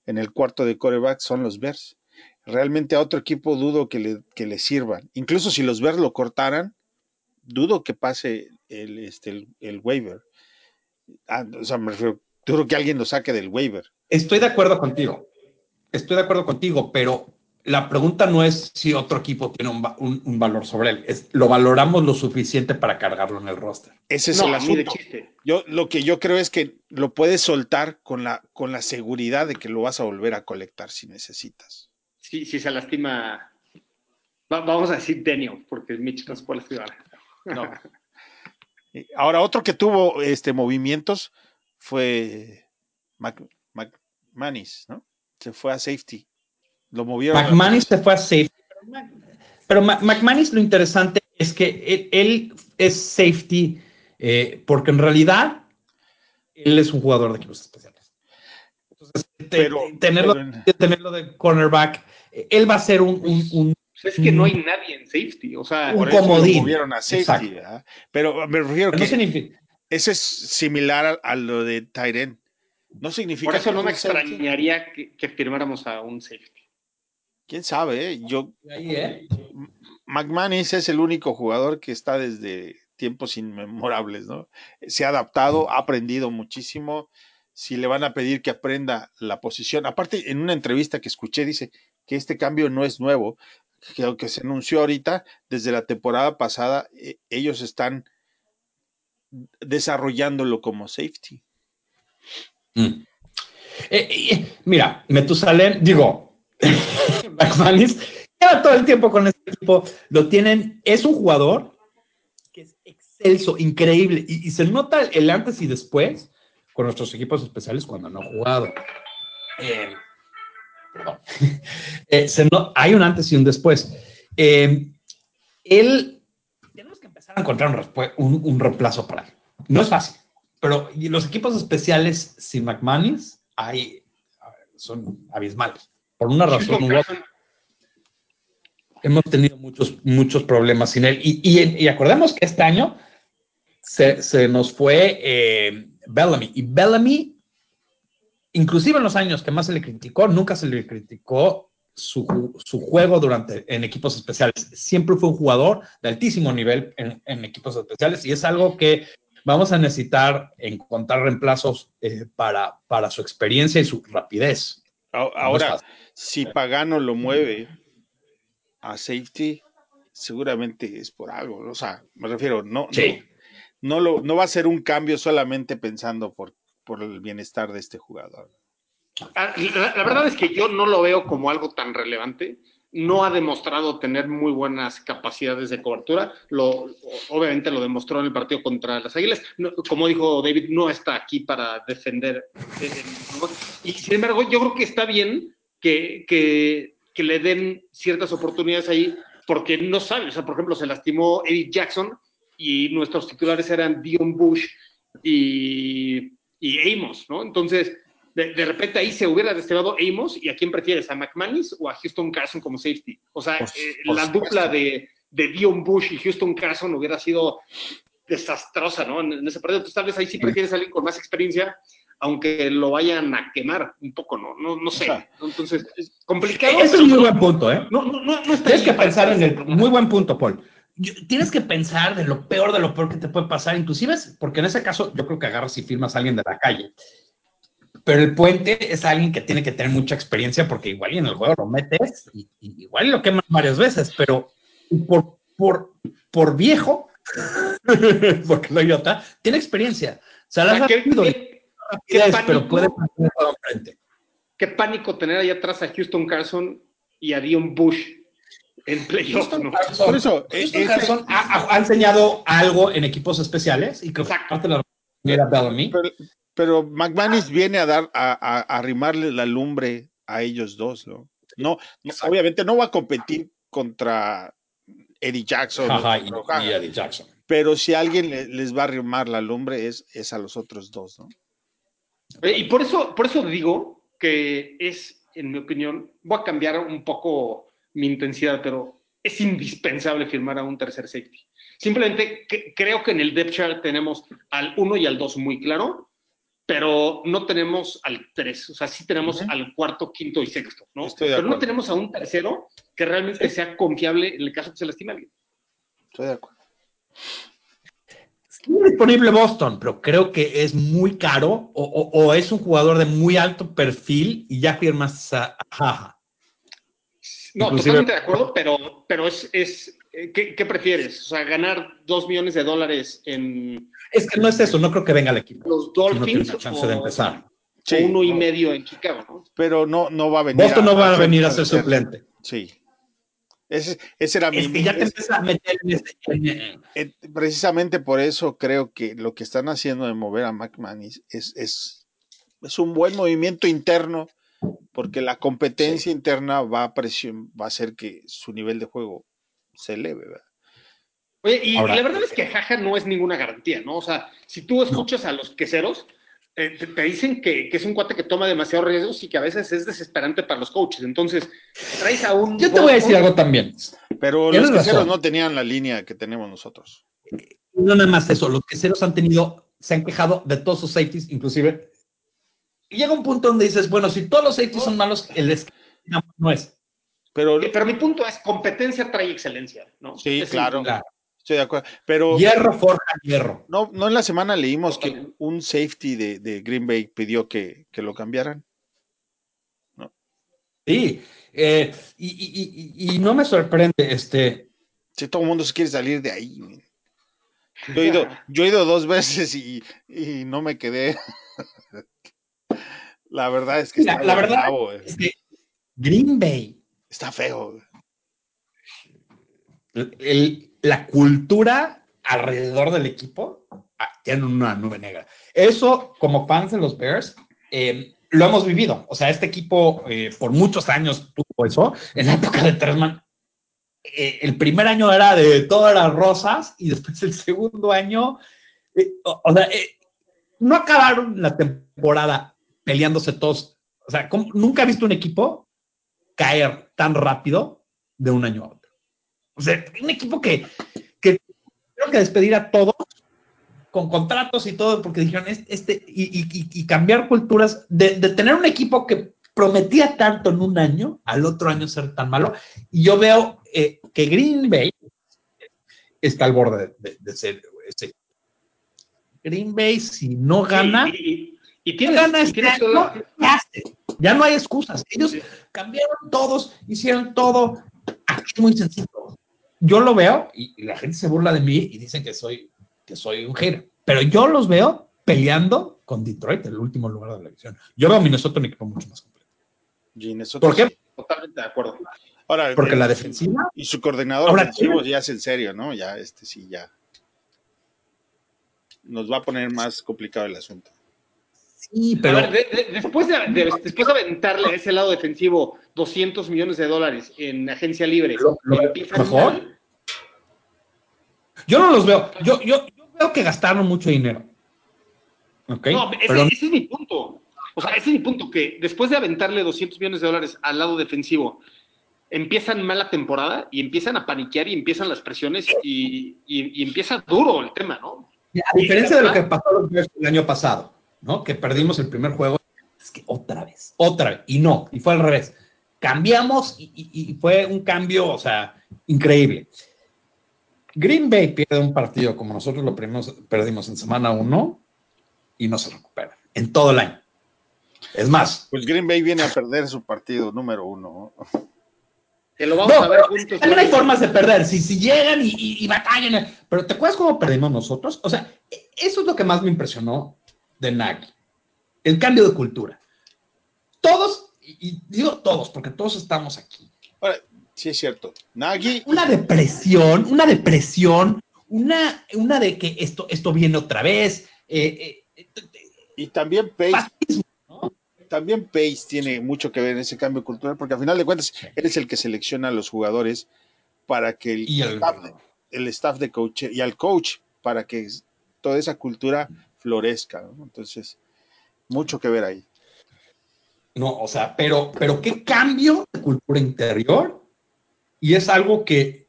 en el cuarto de coreback, son los Bears. Realmente a otro equipo dudo que le, que le sirvan. Incluso si los Bears lo cortaran, dudo que pase el, este, el, waiver. Ah, o sea, me refiero, dudo que alguien lo saque del waiver. Estoy de acuerdo contigo. Estoy de acuerdo contigo, pero la pregunta no es si otro equipo tiene un, valor sobre él, es lo valoramos lo suficiente para cargarlo en el roster. Ese es el asunto. Yo lo que yo creo es que lo puedes soltar con la, con la seguridad de que lo vas a volver a colectar si necesitas. Sí, si se lastima, vamos a decir Daniel, porque Mitch no se puede lastimar. No. Ahora, otro que tuvo este, movimientos fue McManus, ¿no? Se fue a safety. Lo movieron. McManus se fue a safety. Pero McManus lo interesante es que él, es safety eh, porque en realidad él es un jugador de equipos especiales. Entonces, tenerlo, de cornerback, él va a ser un, pues es que no hay nadie en safety, o sea, un comodín. movieron a safety, pero me refiero que ese es similar a, lo de Tyren. No significa. Por eso no me extrañaría que, firmáramos a un safety. Quién sabe, ¿eh? yo. ¿eh? McManus es el único jugador que está desde tiempos inmemorables, ¿no? Se ha adaptado, ha aprendido muchísimo. Si le van a pedir que aprenda la posición, aparte en una entrevista que escuché dice que este cambio no es nuevo, que aunque se anunció ahorita, desde la temporada pasada, e, ellos están desarrollándolo como safety. Mm. Eh, eh, mira, Metusalem, digo, McManus, lleva todo el tiempo con este equipo, lo tienen, es un jugador que es excelso, increíble, y, se nota el antes y después con nuestros equipos especiales cuando no ha jugado. Eh, hay un antes y un después. él, tenemos que empezar a encontrar un, un reemplazo para él. No es fácil, pero los equipos especiales sin McManus hay, son abismales. Por una razón u otra. Hemos tenido muchos, muchos problemas sin él. Y, y, acordemos que este año se, nos fue eh, Bellamy. Y Bellamy, inclusive en los años que más se le criticó, nunca se le criticó su, su, juego durante en equipos especiales. Siempre fue un jugador de altísimo nivel en, en, equipos especiales y es algo que vamos a necesitar encontrar reemplazos eh, para, para su experiencia y su rapidez. Ahora, si Pagano lo mueve a safety, seguramente es por algo. O sea, me refiero, no, no, lo, no va a ser un cambio solamente pensando por, por el bienestar de este jugador. Ah, la, verdad es que yo no lo veo como algo tan relevante no ha demostrado tener muy buenas capacidades de cobertura. Lo, obviamente lo demostró en el partido contra las Águilas. como dijo David, no está aquí para defender. Eh, y sin embargo, yo creo que está bien que, que, le den ciertas oportunidades ahí, porque no sabe. O sea, por ejemplo, se lastimó Eddie Jackson y nuestros titulares eran Dion Bush y, y Amos, ¿no? Entonces de, repente ahí se hubiera destinado Amos, ¿y a quién prefieres? ¿A McManus o a Houston Carson como safety? O sea, eh, la dupla de, de Dion Bush y Houston Carson hubiera sido desastrosa, ¿no? En, ese partido, entonces tal vez ahí sí prefieres alguien con más experiencia, aunque lo vayan a quemar un poco, ¿no? No, no sé. Entonces, es complicado. Ese es un muy buen punto, ¿eh? No, no, no, Tienes que pensar en el... Muy buen punto, Paul. tienes que pensar de lo peor de lo peor que te puede pasar, inclusive, porque en ese caso yo creo que agarras y firmas a alguien de la calle pero el puente es alguien que tiene que tener mucha experiencia porque igual y en el juego lo metes y, igual lo quemas varias veces, pero por, por, por viejo, porque no idiota, tiene experiencia. O sea, la ¿qué, pero puede frente. Qué pánico tener ahí atrás a Houston Carson y a Dion Bush en playoffs. Por eso, Houston eh, Carson ha, enseñado algo en equipos especiales y creo que parte de la Bellamy. Pero McManus viene a dar, a, arrimarle la lumbre a ellos dos, ¿no? No, obviamente no va a competir contra Eddie Jackson. y, Eddie Jackson. Pero si alguien les va a arrimar la lumbre es, es a los otros dos, ¿no? Y por eso, por eso digo que es, en mi opinión, voy a cambiar un poco mi intensidad, pero es indispensable firmar a un tercer safety. Simplemente creo que en el depth chart tenemos al 1 y al 2 muy claro pero no tenemos al tres, o sea, sí tenemos al cuarto, quinto y sexto, ¿no? Pero no tenemos a un tercero que realmente sea confiable en el caso que se lastime alguien. Estoy de acuerdo. Está disponible Boston, pero creo que es muy caro o, es un jugador de muy alto perfil y ya firmas a Jaja. No, totalmente de acuerdo, pero, pero es, es ¿qué, prefieres? O sea, ganar dos millones de dólares en es que no es eso, no creo que venga el equipo. Los Dolphins. No chance de empezar. uno y medio en Chicago, ¿no? Pero no, no va a venir. Boston no va a, venir a ser suplente. Sí. Ese, ese era mi. ya te a meter en ese... Eh, precisamente por eso creo que lo que están haciendo de mover a McManus es, es, es un buen movimiento interno, porque la competencia interna va a, presión, va a hacer que su nivel de juego se eleve, ¿verdad? y la verdad es que Jaja no es ninguna garantía, ¿no? O sea, si tú escuchas a los queseros, eh, te, dicen que, es un cuate que toma demasiados riesgos y que a veces es desesperante para los coaches. Entonces, traes a un. Yo te voy a decir algo también. Pero los queseros no tenían la línea que tenemos nosotros. No nada más eso, los queseros han tenido, se han quejado de todos sus safeties, inclusive. Y llega un punto donde dices, bueno, si todos los safeties son malos, el no es. Pero, pero mi punto es, competencia trae excelencia, ¿no? Sí, claro. Estoy de acuerdo. Pero. Hierro forja hierro. No, no en la semana leímos que un safety de, Green Bay pidió que, lo cambiaran. ¿No? Sí. Eh, y, no me sorprende, este. Si todo el mundo se quiere salir de ahí. Yo he ido, yo he ido dos veces y, no me quedé. la verdad es que está la, verdad Green Bay está feo. El, la cultura alrededor del equipo ah, tiene una nube negra. Eso, como fans de los Bears, eh, lo hemos vivido. O sea, este equipo eh, por muchos años tuvo eso. En la época de Trasman, eh, el primer año era de todas las rosas y después el segundo año, o, sea, no acabaron la temporada peleándose todos. O sea, nunca he visto un equipo caer tan rápido de un año a otro. O sea, un equipo que, que creo que despedir a todos con contratos y todo, porque dijeron, este, y, cambiar culturas, de, tener un equipo que prometía tanto en un año, al otro año ser tan malo. Y yo veo eh, que Green Bay está al borde de, ser ese. Green Bay, si no gana, y, gana este ya no hay excusas. Ellos cambiaron todos, hicieron todo. Aquí es muy sencillo yo lo veo y, la gente se burla de mí y dicen que soy, que soy un hater, pero yo los veo peleando con Detroit, el último lugar de la elección. Yo veo a Minnesota un equipo mucho más completo. ¿Por qué? Totalmente de acuerdo. Ahora, Porque la defensiva. Y su coordinador ahora, ya es en serio, ¿no? Ya, este sí, ya. Nos va a poner más complicado el asunto. Sí, pero. después, de, después de aventarle a ese lado defensivo 200 millones de dólares en agencia libre, mejor. Yo no los veo. Yo, yo, veo que gastaron mucho dinero. Okay, no, ese, es mi punto. O sea, ese es mi punto, que después de aventarle 200 millones de dólares al lado defensivo, empiezan mala temporada y empiezan a paniquear y empiezan las presiones y, y, empieza duro el tema, ¿no? A diferencia de lo que pasó el año pasado ¿no? Que perdimos el primer juego. Es que otra vez, otra vez. Y no, y fue al revés. Cambiamos y, fue un cambio, o sea, increíble. Green Bay pierde un partido como nosotros lo perdimos en semana uno y no se recupera en todo el año. Es más. Pues Green Bay viene a perder su partido número uno. Que lo vamos a ver juntos. También hay formas de perder. Si, si llegan y, y, batallan. Pero ¿te acuerdas cómo perdimos nosotros? O sea, eso es lo que más me impresionó de Nagy. El cambio de cultura. Todos, y digo todos, porque todos estamos aquí. Sí es cierto. Nagy. Una depresión, una depresión, una, una de que esto, esto viene otra vez. Eh, eh, y también Pace. También Pace tiene mucho que ver en ese cambio cultural, porque al final de cuentas, él es el que selecciona a los jugadores para que el, staff, de, el staff de coach y al coach para que toda esa cultura florezca, Entonces, mucho que ver ahí. No, o sea, pero, pero qué cambio de cultura interior y es algo que,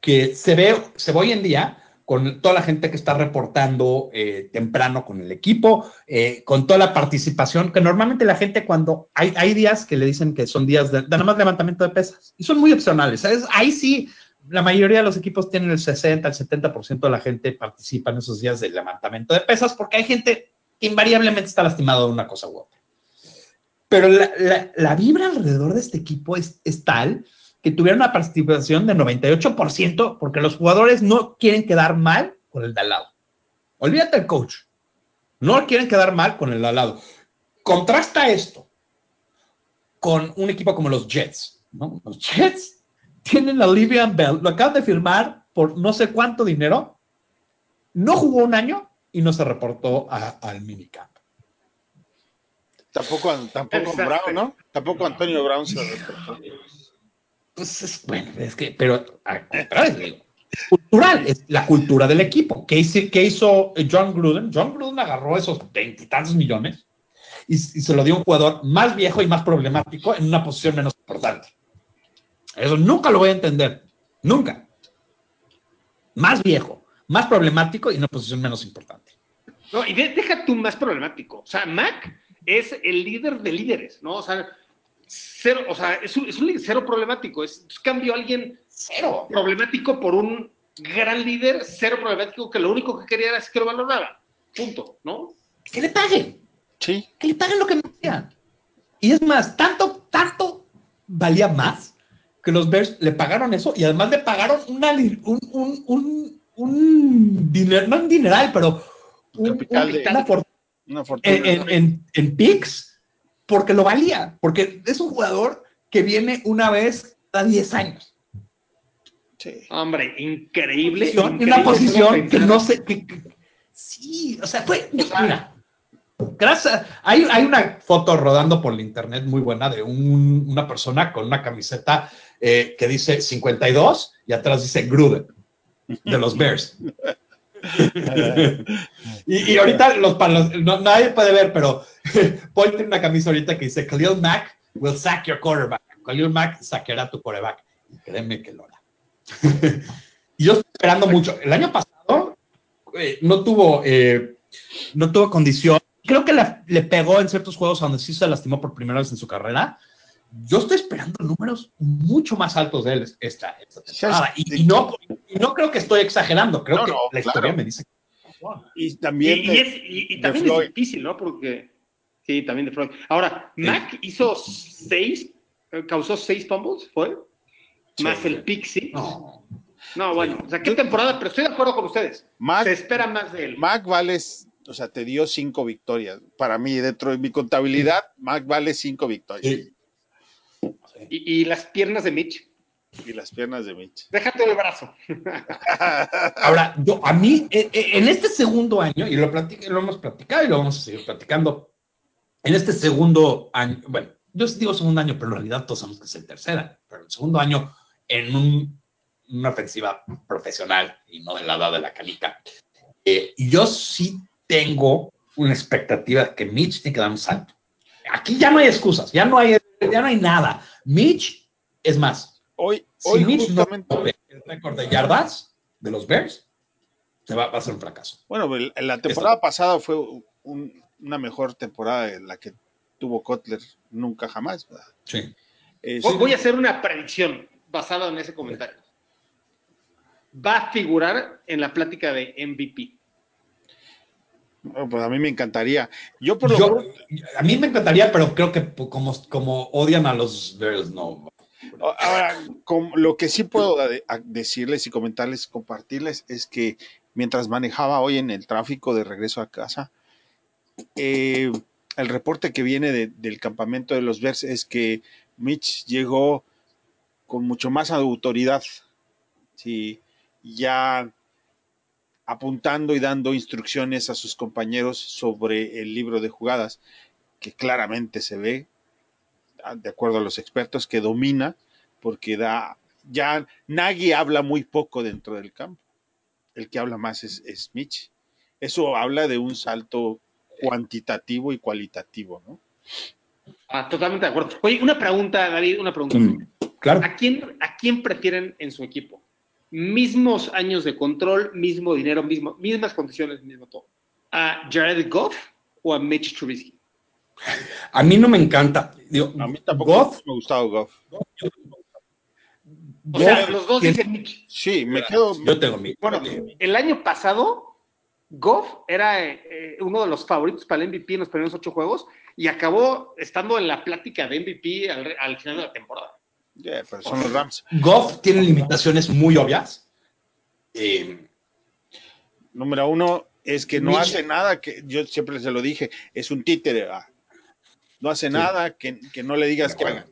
que se, ve, se ve hoy en día con toda la gente que está reportando eh, temprano con el equipo, eh, con toda la participación, que normalmente la gente cuando hay, hay días que le dicen que son días de, nada más levantamiento de pesas y son muy opcionales. Ahí sí la mayoría de los equipos tienen el 60, el 70% de la gente participa en esos días de levantamiento de pesas porque hay gente que invariablemente está lastimada de una cosa u otra. Pero la, vibra alrededor de este equipo es, tal que tuvieron una participación de 98% porque los jugadores no quieren quedar mal con el de al lado. Olvídate el coach. No quieren quedar mal con el de al lado. Contrasta esto con un equipo como los Jets. Los Jets tienen a Livian Bell, lo acaban de firmar por no sé cuánto dinero, no jugó un año y no se reportó al minicamp. Tampoco, tampoco Brown, ¿no? Tampoco Antonio Brown se reportó. Pues es, bueno, es que, pero cultural, es la cultura del equipo. ¿Qué hizo, qué hizo John Gruden? John Gruden agarró esos veintitantos millones y, y, se lo dio a un jugador más viejo y más problemático en una posición menos importante. Eso nunca lo voy a entender. Nunca. Más viejo, más problemático y en una posición menos importante. No, y de, deja tú más problemático. O sea, Mac es el líder de líderes, ¿no? O sea, cero, o sea, es un, es un cero problemático. Es, cambio a alguien cero problemático por un gran líder, cero problemático, que lo único que quería era que lo valorara. Punto, ¿no? Que le paguen. Sí. Que le paguen lo que me Y es más, tanto, tanto valía más que los Bears le pagaron eso y además le pagaron una, un, un, un, un dinero, no un dineral, pero un, un, una, for una, fortuna en, en, en picks porque lo valía, porque es un jugador que viene una vez cada 10 años. Sí. Hombre, increíble. increíble una posición que no sé. Que, que, sí, o sea, fue. O sea, mira, gracias. Hay, hay, una foto rodando por el internet muy buena de un, una persona con una camiseta eh, que dice 52 y atrás dice Gruden de los Bears. y, y, ahorita los, los no, nadie puede ver, pero Paul tiene una camisa ahorita que dice Khalil Mack will sack your quarterback. Khalil Mack saqueará tu quarterback. Créeme que lo hará. y yo estoy esperando mucho. El año pasado eh, no tuvo eh, no tuvo condición. Creo que le pegó en ciertos juegos donde sí se lastimó por primera vez en su carrera. Yo estoy esperando números mucho más altos de él esta, esta temporada. Y, y, no, y, no, creo que estoy exagerando. Creo No, que no, la historia claro. me dice. Y también. Y, de- es, y, y de también es difícil, ¿no? Porque. Sí, también de Floyd. Ahora, Mac hizo seis, eh, causó seis fumbles, ¿fue? Sí. Más el pick six. No. No, bueno, o sea, qué temporada, pero estoy de acuerdo con ustedes. Mac, Se espera más de él. Mac vale, o sea, te dio cinco victorias. Para mí, dentro de mi contabilidad, Mac vale cinco victorias. Sí. Y, y las piernas de Mitch. Y las piernas de Mitch. Déjate el brazo. Ahora, yo, a mí, eh, eh, en este segundo año, y lo, platic- lo hemos platicado y lo vamos a seguir platicando, en este segundo año, bueno, yo digo segundo año, pero en realidad todos sabemos que es el tercer año, pero el segundo año en un- una ofensiva profesional y no de la edad de la canica. eh, yo sí tengo una expectativa de que Mitch tiene que dar un salto. Aquí ya no hay excusas, ya no hay, ya no hay nada. Mitch, es más, Hoy, si hoy Mitch no justamente, el récord de yardas de los Bears, se va, va a ser un fracaso. bueno, la temporada pasada fue un- una mejor temporada de la que tuvo Kotler nunca jamás. ¿verdad? Sí. Voy a hacer una predicción basada en ese comentario. Va a figurar en la plática de MVP. Pues a mí me encantaría. Yo por lo Yo- pronto- a mí me encantaría, pero creo que como, como odian a los Bears, no. Ahora, com- lo que sí puedo decirles y comentarles, compartirles, es que mientras manejaba hoy en el tráfico de regreso a casa, eh, el reporte que viene de- del campamento de los Bears es que Mitch llegó con mucho más autoridad, sí, ya apuntando y dando instrucciones a sus compañeros sobre el libro de jugadas, que claramente se ve, ah, de acuerdo a los expertos, que domina, porque da, ya Nagy habla muy poco dentro del campo. El que habla más es, es Mitch. Eso habla de un salto cuantitativo y cualitativo, ¿no? Ah, totalmente de acuerdo. Oye, una pregunta, David, una pregunta. Mm, claro. ¿A quién, ¿A quién prefieren en su equipo? Mismos años de control, mismo dinero, mismo, mismas condiciones, mismo todo. ¿A Jared Goff o a Mitch Trubisky? A mí no me encanta. Digo, A mí tampoco Goff, me ha gustado Goff. O sea, Goff los dos dicen Mitch. Sí, me quedo. Yo tengo mi. Bueno, el año pasado, Goff era eh, uno de los favoritos para el MVP en los primeros ocho juegos y acabó estando en la plática de MVP al, al final de la temporada. Yeah, pero son los Rams. Goff tiene limitaciones muy obvias. Eh, Número uno es que no Mitch- hace nada, que yo siempre se lo dije, es un títere. ah. No hace nada que, que no le digas que haga.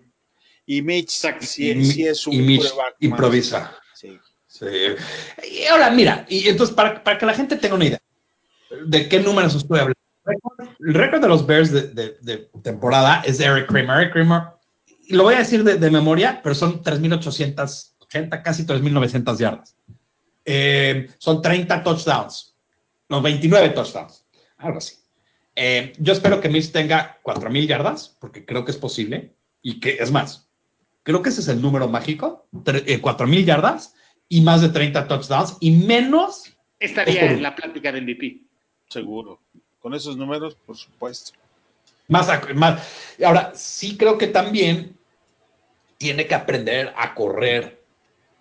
Y Mitch sí, y, sí es un y improvisa. Sí. Sí. Y ahora, mira, y entonces para, para que la gente tenga una idea de qué números estoy hablando. El récord de los Bears de, de- de temporada es de Eric Kramer. Eric Kramer, lo voy a decir de, de memoria, pero son 3.880, casi 3.900 yardas. Eh, son 30 touchdowns, no, 29 touchdowns, algo así. Eh, yo espero que Mills tenga 4.000 yardas, porque creo que es posible, y que es más, creo que ese es el número mágico, 4.000 yardas y más de 30 touchdowns y menos. Estaría en la plática de MVP. Seguro. Con esos números, por supuesto. Más, más. Ahora, sí creo que también tiene que aprender a correr.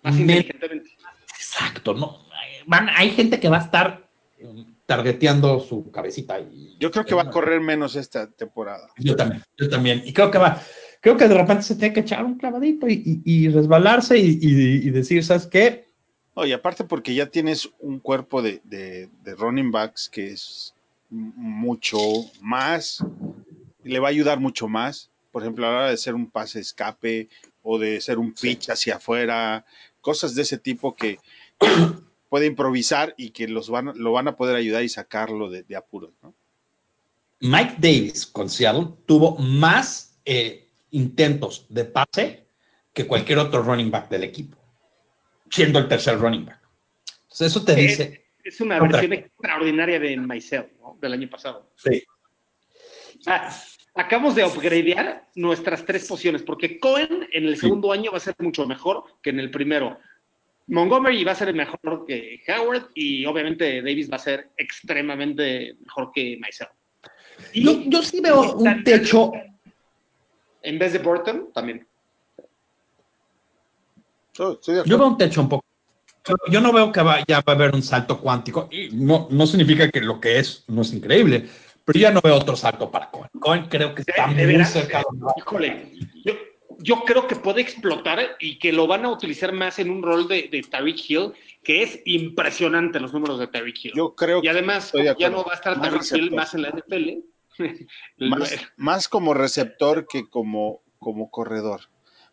Más inteligentemente. Exacto, ¿no? Van, hay gente que va a estar um, targeteando su cabecita. Y, yo creo que va a correr menos esta temporada. Yo también, yo también. Y creo que va, creo que de repente se tiene que echar un clavadito y, resbalarse y, decir, ¿sabes qué? Oye, aparte porque ya tienes un cuerpo de, de, running backs que es mucho más, le va a ayudar mucho más. Por ejemplo, a la hora de ser un pase escape o de ser un pitch hacia afuera, cosas de ese tipo que puede improvisar y que los van, lo van a poder ayudar y sacarlo de, apuros. Mike Davis con Seattle tuvo más eh, intentos de pase que cualquier otro running back del equipo, siendo el tercer running back. Entonces, eso te dice. Es, una versión extraordinaria de Myself, ¿no? Del año pasado. Sí. Acabamos de upgradear nuestras tres posiciones, porque Cohen en el segundo año va a ser mucho mejor que en el primero. Montgomery va a ser mejor que Howard y obviamente Davis va a ser extremadamente mejor que Myself. Y yo sí veo un techo en vez de Burton, también. yo veo un techo un poco. Yo no veo que ya va a haber un salto cuántico. Y no, no significa que lo que es no es increíble, pero ya no veo otro salto para Cohen. Cohen creo que está muy cerca. Híjole, yo, creo que puede explotar y que lo van a utilizar más en un rol de, de Tariq Hill, que es impresionante los números de Tariq Hill. Yo creo y además ya no va a estar Tariq Hill más en la NFL más, como receptor que como, como corredor.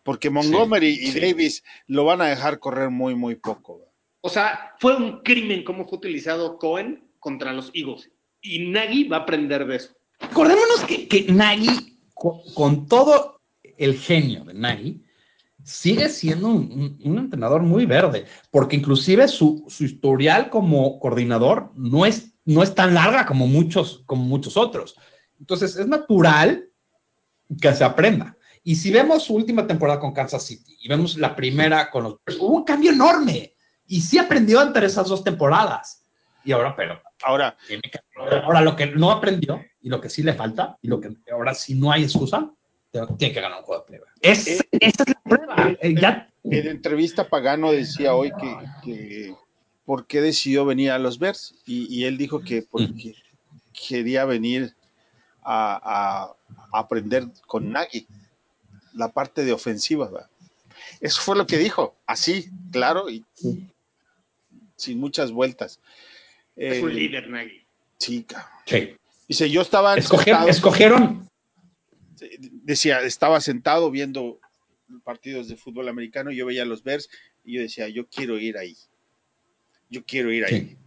Porque Montgomery y Davis lo van a dejar correr muy, muy poco. O sea, fue un crimen cómo fue utilizado Cohen contra los Eagles. Y Nagy va a aprender de eso. Acordémonos que, que Nagy, con, todo el genio de Nagy, sigue siendo un, entrenador muy verde, porque inclusive su, su, historial como coordinador no es, no es tan larga como muchos, como muchos otros. Entonces, es natural que se aprenda. Y si vemos su última temporada con Kansas City y vemos la primera con los... Hubo un cambio enorme y sí aprendió entre esas dos temporadas. Y ahora, pero... Ahora, ahora lo que no aprendió y lo que sí le falta y lo que ahora sí no hay excusa, tiene que ganar un juego de prueba. Es, eh, esa es la prueba. Eh, ya. En entrevista Pagano decía hoy que, que por qué decidió venir a los Bears y, él dijo que porque quería venir a, aprender con Nagy, la parte de ofensiva. Eso fue lo que dijo, así, claro, y sin muchas vueltas. Es un líder, Nagy. Chica. Sí. Dice, yo estaba... escogieron. Decía, estaba sentado viendo partidos de fútbol americano, yo veía los Bears y yo decía, yo quiero ir ahí. Yo quiero ir ahí.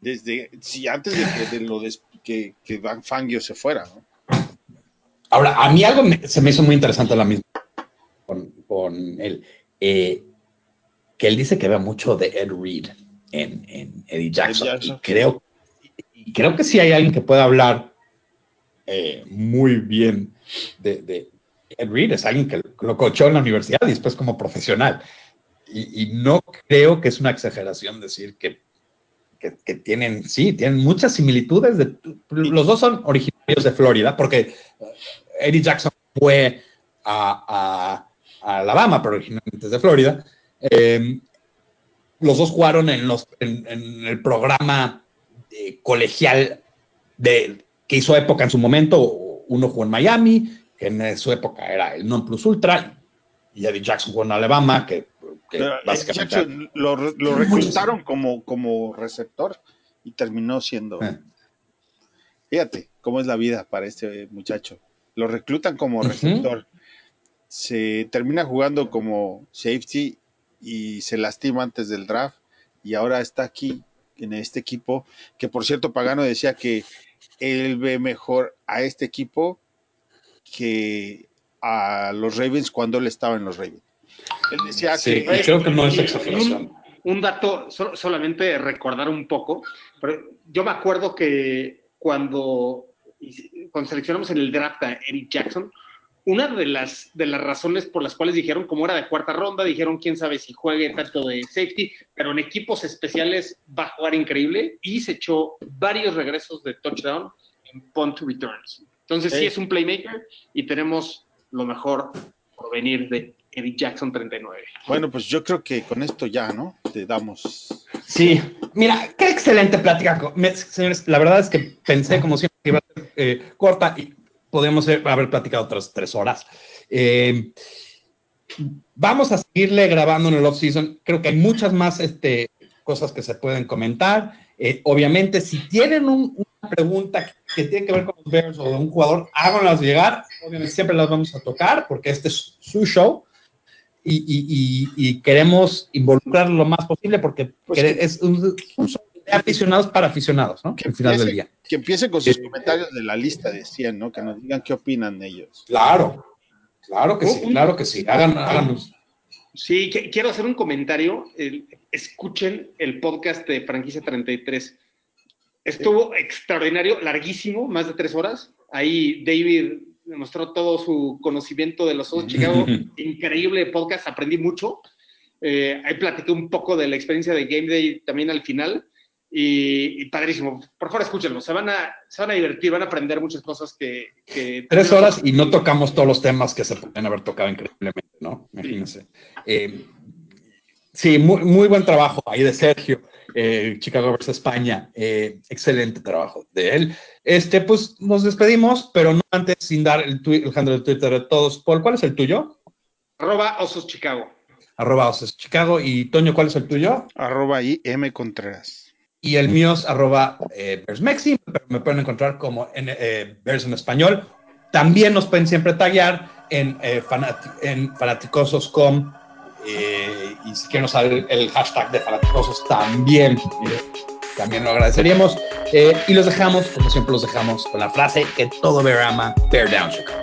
Desde, si antes de que de lo des, que, Van Fangio se fuera. Ahora, a mí algo se me hizo muy interesante la misma con, él, eh, que él dice que ve mucho de Ed Reed en, Eddie Jackson. Y creo, creo que sí hay alguien que pueda hablar eh, muy bien de, Ed Reed, es alguien que lo coachó en la universidad y después como profesional. y, no creo que es una exageración decir que que, tienen, sí, tienen muchas similitudes. De, los dos son originarios de Florida, porque eh, Eddie Jackson fue a, Alabama, pero originalmente es de Florida. Em, los dos jugaron en, los, en, el programa eh, colegial de, que hizo época en su momento. Uno jugó en Miami, que en su época era el non plus ultra, y Eddie Jackson jugó en Alabama, que lo, reclutaron como, como receptor y terminó siendo. Eh. Fíjate cómo es la vida para este muchacho. Lo reclutan como receptor. Se termina jugando como safety y se lastima antes del draft. Y ahora está aquí en este equipo. Que por cierto, Pagano decía que él ve mejor a este equipo que a los Ravens cuando él estaba en los Ravens. Él decía que, creo que no es exageración. un dato, solamente recordar un poco, pero yo me acuerdo que cuando, cuando seleccionamos en el draft a Eric Jackson, una de las, de las razones por las cuales dijeron, como era de cuarta ronda, dijeron quién sabe si juegue tanto de safety, pero en equipos especiales va a jugar increíble y se echó varios regresos de touchdown en punt returns. Entonces sí es un playmaker y tenemos lo mejor por venir de Eddie Jackson 39. Bueno, pues yo creo que con esto ya, ¿no? Te damos. Sí, mira, qué excelente plática. Señores, la verdad es que pensé, como siempre, que iba a ser eh, corta y podríamos haber platicado otras tres horas. Eh, vamos a seguirle grabando en el off-season. Creo que hay muchas más este, cosas que se pueden comentar. Eh, obviamente, si tienen una pregunta que tiene que ver con los Bears o de un jugador, háganlas llegar. Obviamente, siempre las vamos a tocar porque este es su show y, queremos involucrar lo más posible porque pues es un, show de aficionados para aficionados, ¿no? Que final del día. Que empiecen con sus comentarios de la lista de 100, ¿no? Que nos digan qué opinan ellos. Claro, claro que sí, claro que sí. háganos. Sí, quiero hacer un comentario. escuchen el podcast de Franquicia 33. Estuvo extraordinario, larguísimo, más de tres horas. Ahí David demostró todo su conocimiento de los Osos Chicago. Increíble podcast, aprendí mucho. Eh, ahí platiqué un poco de la experiencia de Game Day también al final. Y, padrísimo. Por favor, escúchenlo. Se van, a, se van a divertir, van a aprender muchas cosas que. Tres horas y no tocamos todos los temas que se pueden haber tocado increíblemente, ¿no? Imagínense. Eh, sí, muy, muy buen trabajo ahí de Sergio. Eh, Chicago vs. España. Eh, excelente trabajo de él. Este, pues nos despedimos, pero no antes sin dar el, el handle de Twitter de todos. Paul, ¿cuál es el tuyo? Arroba Osos Chicago. Arroba Osos Chicago. Y Toño, ¿cuál es el tuyo? Arroba M Contreras. Y el mío es arroba eh, pero me pueden encontrar como en eh, en español. También nos pueden siempre taggear en, eh, en fanaticosos.com eh, y si quieren usar el, hashtag de fanaticosos también, eh, también lo agradeceríamos. Eh, y los dejamos, como siempre los dejamos, con la frase que todo bear ama, bear down Chicago.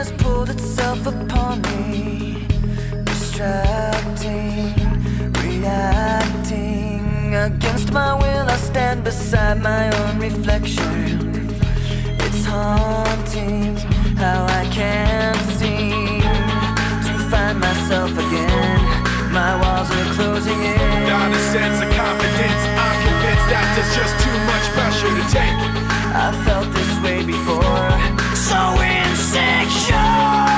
has pulled itself upon me. Distracting, reacting. Against my will I stand beside my own reflection. It's haunting how I can't seem To find myself again. My walls are closing in. Not a sense of confidence. I'm convinced that there's just too much pressure to take. I felt this way before. So it section.